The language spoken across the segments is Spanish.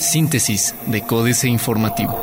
Síntesis de Códice Informativo.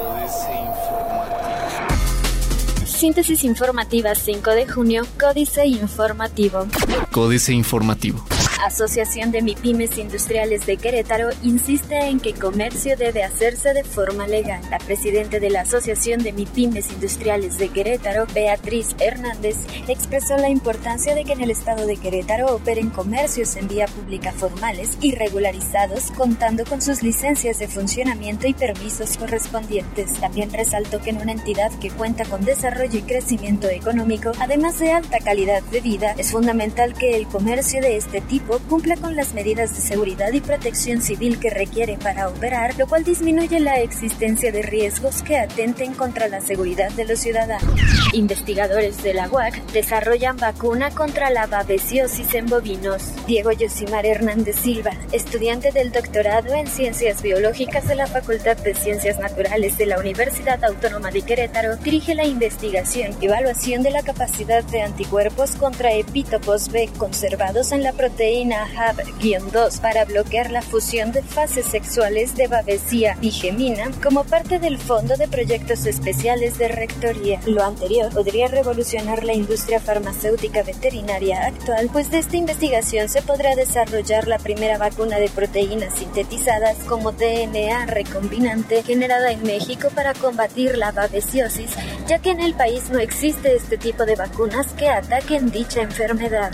Síntesis informativa 5 de junio, Códice Informativo. Códice Informativo. Asociación de MIPIMES Industriales de Querétaro insiste en que comercio debe hacerse de forma legal. La presidenta de la Asociación de MIPIMES Industriales de Querétaro, Beatriz Hernández, expresó la importancia de que en el estado de Querétaro operen comercios en vía pública formales y regularizados, contando con sus licencias de funcionamiento y permisos correspondientes. También resaltó que en una entidad que cuenta con desarrollo y crecimiento económico, además de alta calidad de vida, es fundamental que el comercio de este tipo cumpla con las medidas de seguridad y protección civil que requiere para operar, lo cual disminuye la existencia de riesgos que atenten contra la seguridad de los ciudadanos. Investigadores de la UAC desarrollan vacuna contra la babesiosis en bovinos. Diego Yosimar Hernández Silva, estudiante del doctorado en Ciencias Biológicas de la Facultad de Ciencias Naturales de la Universidad Autónoma de Querétaro, dirige la investigación y evaluación de la capacidad de anticuerpos contra epítopos B conservados en la proteína HAB-2 para bloquear la fusión de fases sexuales de Babesia Gemina como parte del Fondo de Proyectos Especiales de Rectoría. Lo anterior podría revolucionar la industria farmacéutica veterinaria actual, pues de esta investigación se podrá desarrollar la primera vacuna de proteínas sintetizadas como DNA recombinante generada en México para combatir la babesiosis, ya que en el país no existe este tipo de vacunas que ataquen dicha enfermedad.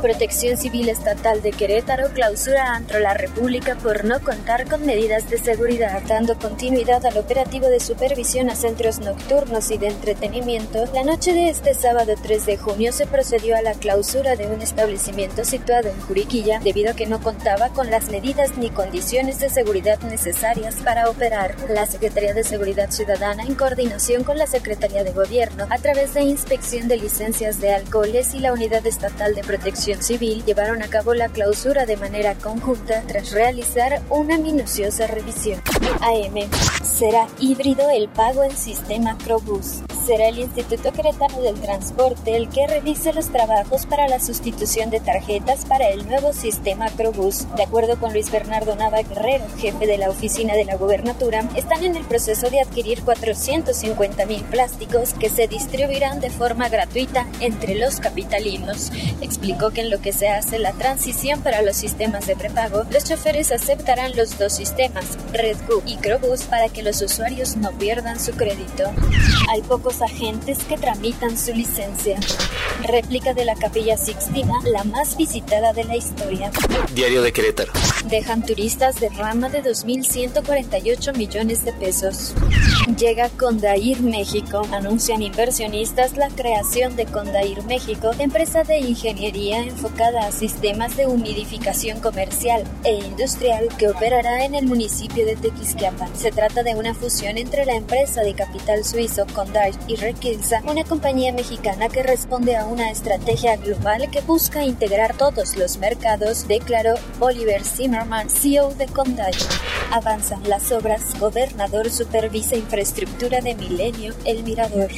Protección Civil Estatal de Querétaro clausura Antro La República por no contar con medidas de seguridad, dando continuidad al operativo de supervisión a centros nocturnos y de entretenimiento. La noche de este sábado 3 de junio se procedió a la clausura de un establecimiento situado en Juriquilla debido a que no contaba con las medidas ni condiciones de seguridad necesarias para operar. La Secretaría de Seguridad Ciudadana, en coordinación con la Secretaría de Gobierno, a través de inspección de licencias de alcoholes y la Unidad Estatal de Protección Civil llevaron a cabo la clausura de manera conjunta tras realizar una minuciosa revisión. AM. Será híbrido el pago en sistema Crobus será el Instituto Queretano del Transporte el que revise los trabajos para la sustitución de tarjetas para el nuevo sistema Crobus. De acuerdo con Luis Bernardo Nava Guerrero, jefe de la oficina de la gobernatura, están en el proceso de adquirir 450 mil plásticos que se distribuirán de forma gratuita entre los capitalinos. Explicó que en lo que se hace la transición para los sistemas de prepago, los choferes aceptarán los dos sistemas, RedGo y Crobus, para que los usuarios no pierdan su crédito. Hay pocos agentes que tramitan su licencia. Réplica de la Capilla Sixtina, la más visitada de la historia. Diario de Querétaro. Dejan turistas de rama de 2.148 millones de pesos. Llega Condair México. Anuncian inversionistas la creación de Condair México, empresa de ingeniería enfocada a sistemas de humidificación comercial e industrial que operará en el municipio de Tequisquiapan. Se trata de una fusión entre la empresa de capital suizo Condair y Requilsa, una compañía mexicana que responde a una estrategia global que busca integrar todos los mercados, declaró Oliver Zimmerman, CEO de Condai. Avanzan las obras, gobernador supervisa infraestructura de Milenio, El Mirador.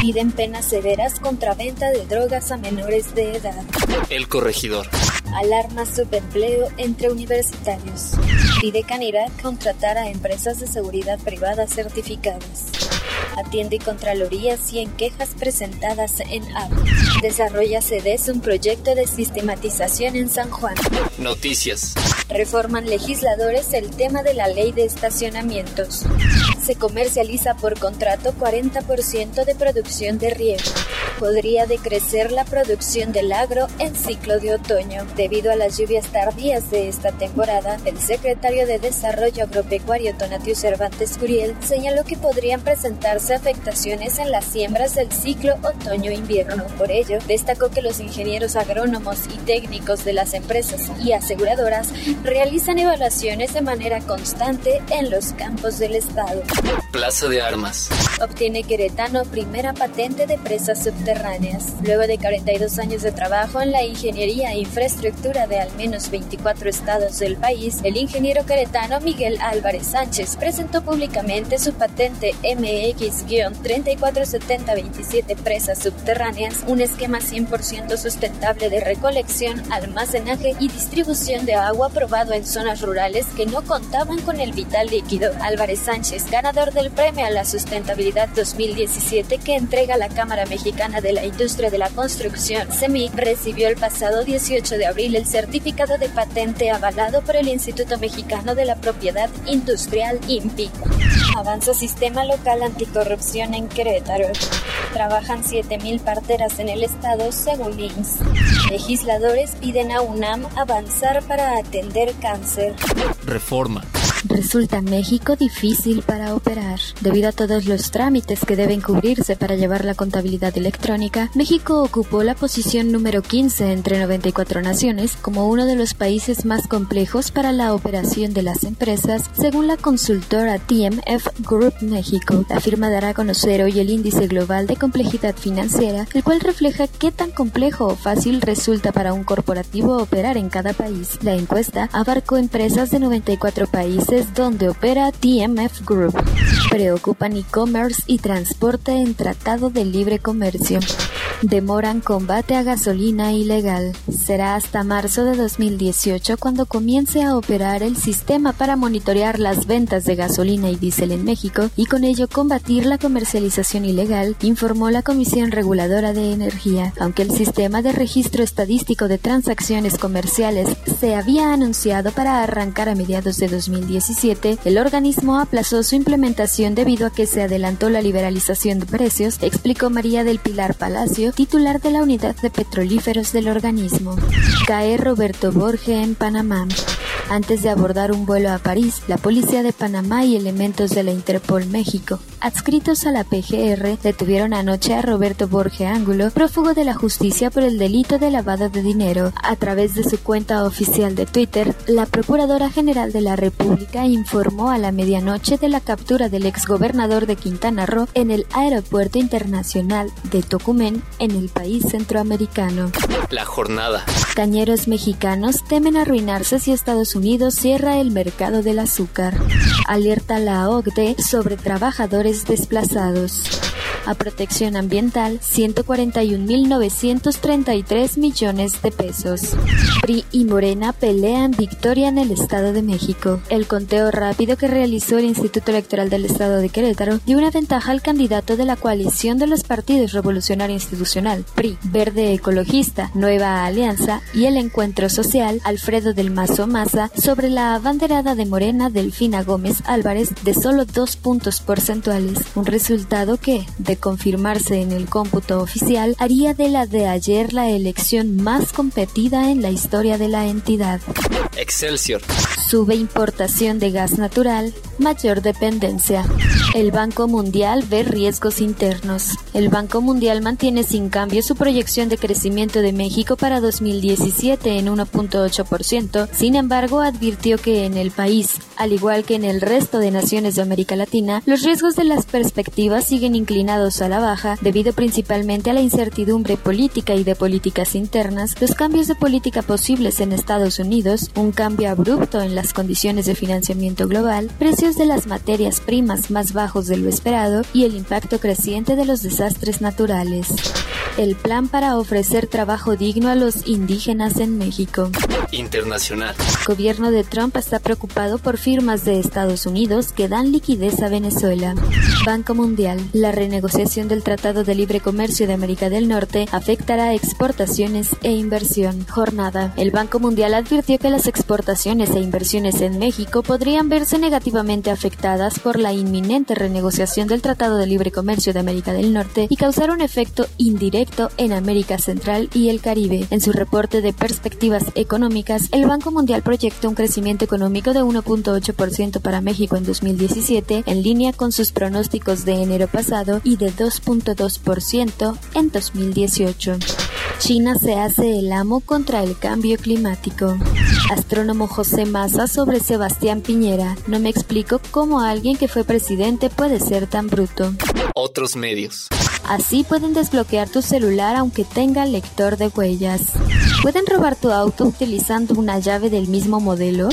Piden penas severas contra venta de drogas a menores de edad. El corregidor. Alarma subempleo entre universitarios. Pide Canirac contratar a empresas de seguridad privada certificadas. Atiende Contraloría 100 quejas presentadas en AP. Desarrolla CEDES un proyecto de sistematización en San Juan. Noticias. Reforman legisladores el tema de la ley de estacionamientos. Se comercializa por contrato 40% de producción de riego. Podría decrecer la producción del agro en ciclo de otoño. Debido a las lluvias tardías de esta temporada, el secretario de Desarrollo Agropecuario Tonatio Cervantes Curiel señaló que podrían presentarse afectaciones en las siembras del ciclo otoño-invierno. Por ello, destacó que los ingenieros agrónomos y técnicos de las empresas y aseguradoras realizan evaluaciones de manera constante en los campos del estado. Plaza de Armas. Obtiene Queretano primera patente de presa subterránea subterráneas. Luego de 42 años de trabajo en la ingeniería e infraestructura de al menos 24 estados del país, el ingeniero queretano Miguel Álvarez Sánchez presentó públicamente su patente MX-347027 presas subterráneas, un esquema 100% sustentable de recolección, almacenaje y distribución de agua aprobado en zonas rurales que no contaban con el vital líquido. Álvarez Sánchez, ganador del Premio a la Sustentabilidad 2017 que entrega la Cámara Mexicana de la Industria de la Construcción, CEMIC, recibió el pasado 18 de abril el certificado de patente avalado por el Instituto Mexicano de la Propiedad Industrial INPI. Avanza Sistema Local Anticorrupción en Querétaro. Trabajan 7.000 parteras en el estado según INS. Legisladores piden a UNAM avanzar para atender cáncer. Reforma. Resulta México difícil para operar. Debido a todos los trámites que deben cubrirse para llevar la contabilidad electrónica, México ocupó la posición número 15 entre 94 naciones como uno de los países más complejos para la operación de las empresas, según la consultora TMF Group México. La firma dará a conocer hoy el índice global de complejidad financiera, el cual refleja qué tan complejo o fácil resulta para un corporativo operar en cada país. La encuesta abarcó empresas de 94 países donde opera TMF Group. Preocupan e-commerce y transporte en Tratado de Libre Comercio. Demoran combate a gasolina ilegal. Será hasta marzo de 2018 cuando comience a operar el sistema para monitorear las ventas de gasolina y diésel en México y con ello combatir la comercialización ilegal, informó la Comisión Reguladora de Energía. Aunque el sistema de registro estadístico de transacciones comerciales se había anunciado para arrancar a mediados de 2017, el organismo aplazó su implementación debido a que se adelantó la liberalización de precios, explicó María del Pilar Palacio, titular de la unidad de petrolíferos del organismo. Cae Roberto Borge en Panamá. Antes de abordar un vuelo a París, la policía de Panamá y elementos de la Interpol México, adscritos a la PGR, detuvieron anoche a Roberto Borge Ángulo, prófugo de la justicia por el delito de lavado de dinero. A través de su cuenta oficial de Twitter, la Procuradora General de la República informó a la medianoche de la captura del exgobernador de Quintana Roo en el Aeropuerto Internacional de Tocumen, en el país centroamericano. La jornada. Cañeros mexicanos temen arruinarse si Estados Unidos cierra el mercado del azúcar. Alerta la OCDE sobre trabajadores desplazados a protección ambiental 141.933 millones de pesos. PRI y Morena pelean victoria en el Estado de México. El conteo rápido que realizó el Instituto Electoral del Estado de Querétaro dio una ventaja al candidato de la coalición de los partidos Revolucionario Institucional, PRI, Verde Ecologista, Nueva Alianza y el Encuentro Social, Alfredo del Mazo Maza, sobre la abanderada de Morena Delfina Gómez Álvarez de solo dos puntos porcentuales, un resultado que, confirmarse en el cómputo oficial, haría de la de ayer la elección más competida en la historia de la entidad. Excelsior. Sube importación de gas natural, mayor dependencia. El Banco Mundial ve riesgos internos. El Banco Mundial mantiene sin cambio su proyección de crecimiento de México para 2017 en 1.8%. Sin embargo, advirtió que en el país, al igual que en el resto de naciones de América Latina, los riesgos de las perspectivas siguen inclinados a la baja debido principalmente a la incertidumbre política y de políticas internas, los cambios de política posibles en Estados Unidos, un cambio abrupto en las condiciones de financiamiento global, precios de las materias primas más bajos de lo esperado y el impacto creciente de los desastres naturales. El plan para ofrecer trabajo digno a los indígenas en México. Internacional. El gobierno de Trump está preocupado por firmas de Estados Unidos que dan liquidez a Venezuela. Banco Mundial. La renegociación del Tratado de Libre Comercio de América del Norte afectará exportaciones e inversión. Jornada. El Banco Mundial advirtió que las exportaciones e inversiones en México podrían verse negativamente afectadas por la inminente renegociación del Tratado de Libre Comercio de América del Norte y causar un efecto indirecto en América Central y el Caribe. En su reporte de perspectivas económicas, el Banco Mundial proyectó un crecimiento económico de 1.8% para México en 2017, en línea con sus pronósticos de enero pasado, y de 2.2% en 2018. China se hace el amo contra el cambio climático. Astrónomo José Massa sobre Sebastián Piñera. No me explico cómo alguien que fue presidente puede ser tan bruto. Otros medios. Así pueden desbloquear tu celular aunque tenga lector de huellas. ¿Pueden robar tu auto utilizando una llave del mismo modelo?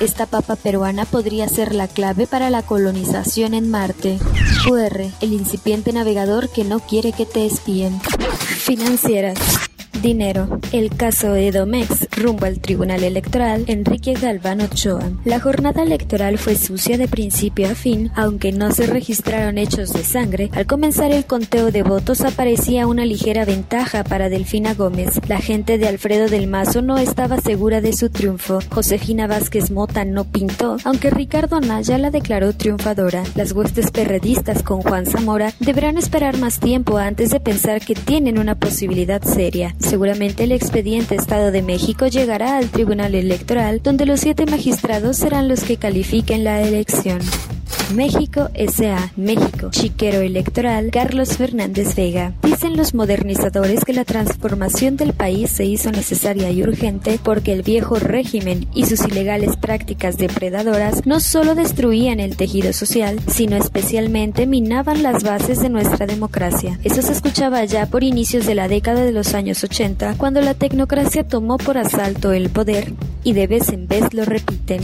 Esta papa peruana podría ser la clave para la colonización en Marte. QR, el incipiente navegador que no quiere que te espíen. Financieras. Dinero. El caso Edomex rumbo al Tribunal Electoral Enrique Galván Ochoa. La jornada electoral fue sucia de principio a fin, aunque no se registraron hechos de sangre. Al comenzar el conteo de votos aparecía una ligera ventaja para Delfina Gómez. La gente de Alfredo del Mazo no estaba segura de su triunfo. Josefina Vázquez Mota no pintó, aunque Ricardo Naya la declaró triunfadora. Las huestes perredistas con Juan Zamora deberán esperar más tiempo antes de pensar que tienen una posibilidad seria. Seguramente el expediente Estado de México llegará al Tribunal Electoral, donde los siete magistrados serán los que califiquen la elección. México S.A. México. Chiquero electoral Carlos Fernández Vega. Dicen los modernizadores que la transformación del país se hizo necesaria y urgente porque el viejo régimen y sus ilegales prácticas depredadoras no solo destruían el tejido social, sino especialmente minaban las bases de nuestra democracia. Eso se escuchaba ya por inicios de la década de los años 80, cuando la tecnocracia tomó por asalto el poder y de vez en vez lo repiten.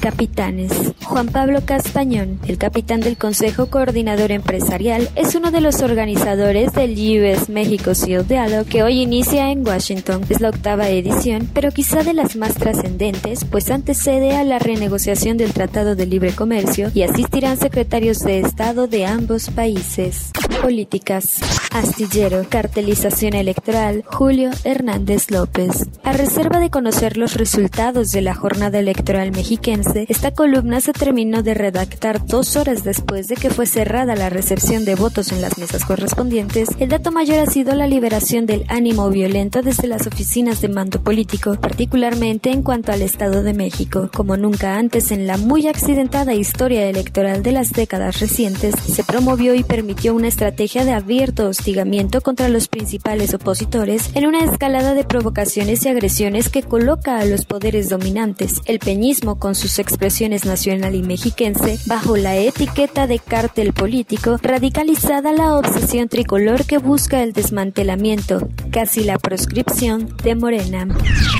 Capitanes. Juan Pablo Castañón, el capitán del Consejo Coordinador Empresarial, es uno de los organizadores del US México Seal Dialogue que hoy inicia en Washington. Es la octava edición, pero quizá de las más trascendentes, pues antecede a la renegociación del Tratado de Libre Comercio y asistirán secretarios de Estado de ambos países. Políticas. Astillero, cartelización electoral, Julio Hernández López. A reserva de conocer los resultados de la jornada electoral mexiquense, esta columna se terminó de redactar dos horas después de que fue cerrada la recepción de votos en las mesas correspondientes. El dato mayor ha sido la liberación del ánimo violento desde las oficinas de mando político, particularmente en cuanto al Estado de México. Como nunca antes en la muy accidentada historia electoral de las décadas recientes, se promovió y permitió una estrategia de abierto hostigamiento contra los principales opositores en una escalada de provocaciones y agresiones que coloca a los poderes dominantes, el peñismo con sus expresiones nacional y mexiquense, bajo la etiqueta de cártel político, radicalizada la obsesión tricolor que busca el desmantelamiento, casi la proscripción de Morena.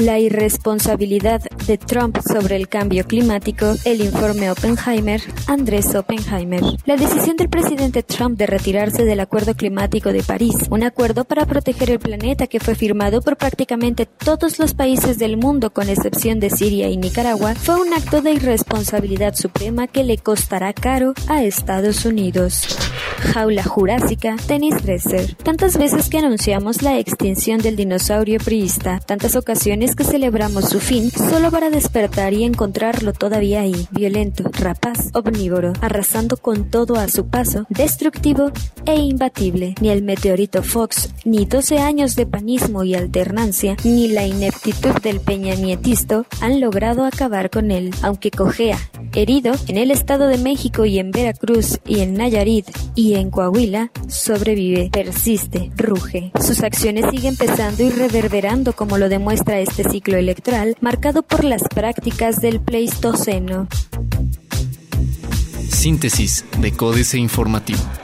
La irresponsabilidad de Trump sobre el cambio climático, el informe Oppenheimer, Andrés Oppenheimer. La decisión del presidente Trump de retirarse del Acuerdo Climático de París, un acuerdo para proteger el planeta que fue firmado por prácticamente todos los países del mundo con excepción de Siria y Nicaragua, fue un acto de irresponsabilidad suprema que le costará caro a Estados Unidos. Jaula Jurásica, Tenis Dresser. Tantas veces que anunciamos la extinción del dinosaurio priista, tantas ocasiones que celebramos su fin, solo para despertar y encontrarlo todavía ahí, violento, rapaz, omnívoro, arrasando con todo a su paso, destructivo e imbatible. Ni el meteorito Fox, ni 12 años de panismo y alternancia, ni la ineptitud del peñanietisto han logrado acabar con él, aunque cojea, herido en el Estado de México y en Veracruz y en Nayarit y en Coahuila, sobrevive, persiste, ruge. Sus acciones siguen pesando y reverberando como lo demuestra este ciclo electoral marcado por las prácticas del Pleistoceno. Síntesis de Códice Informativo.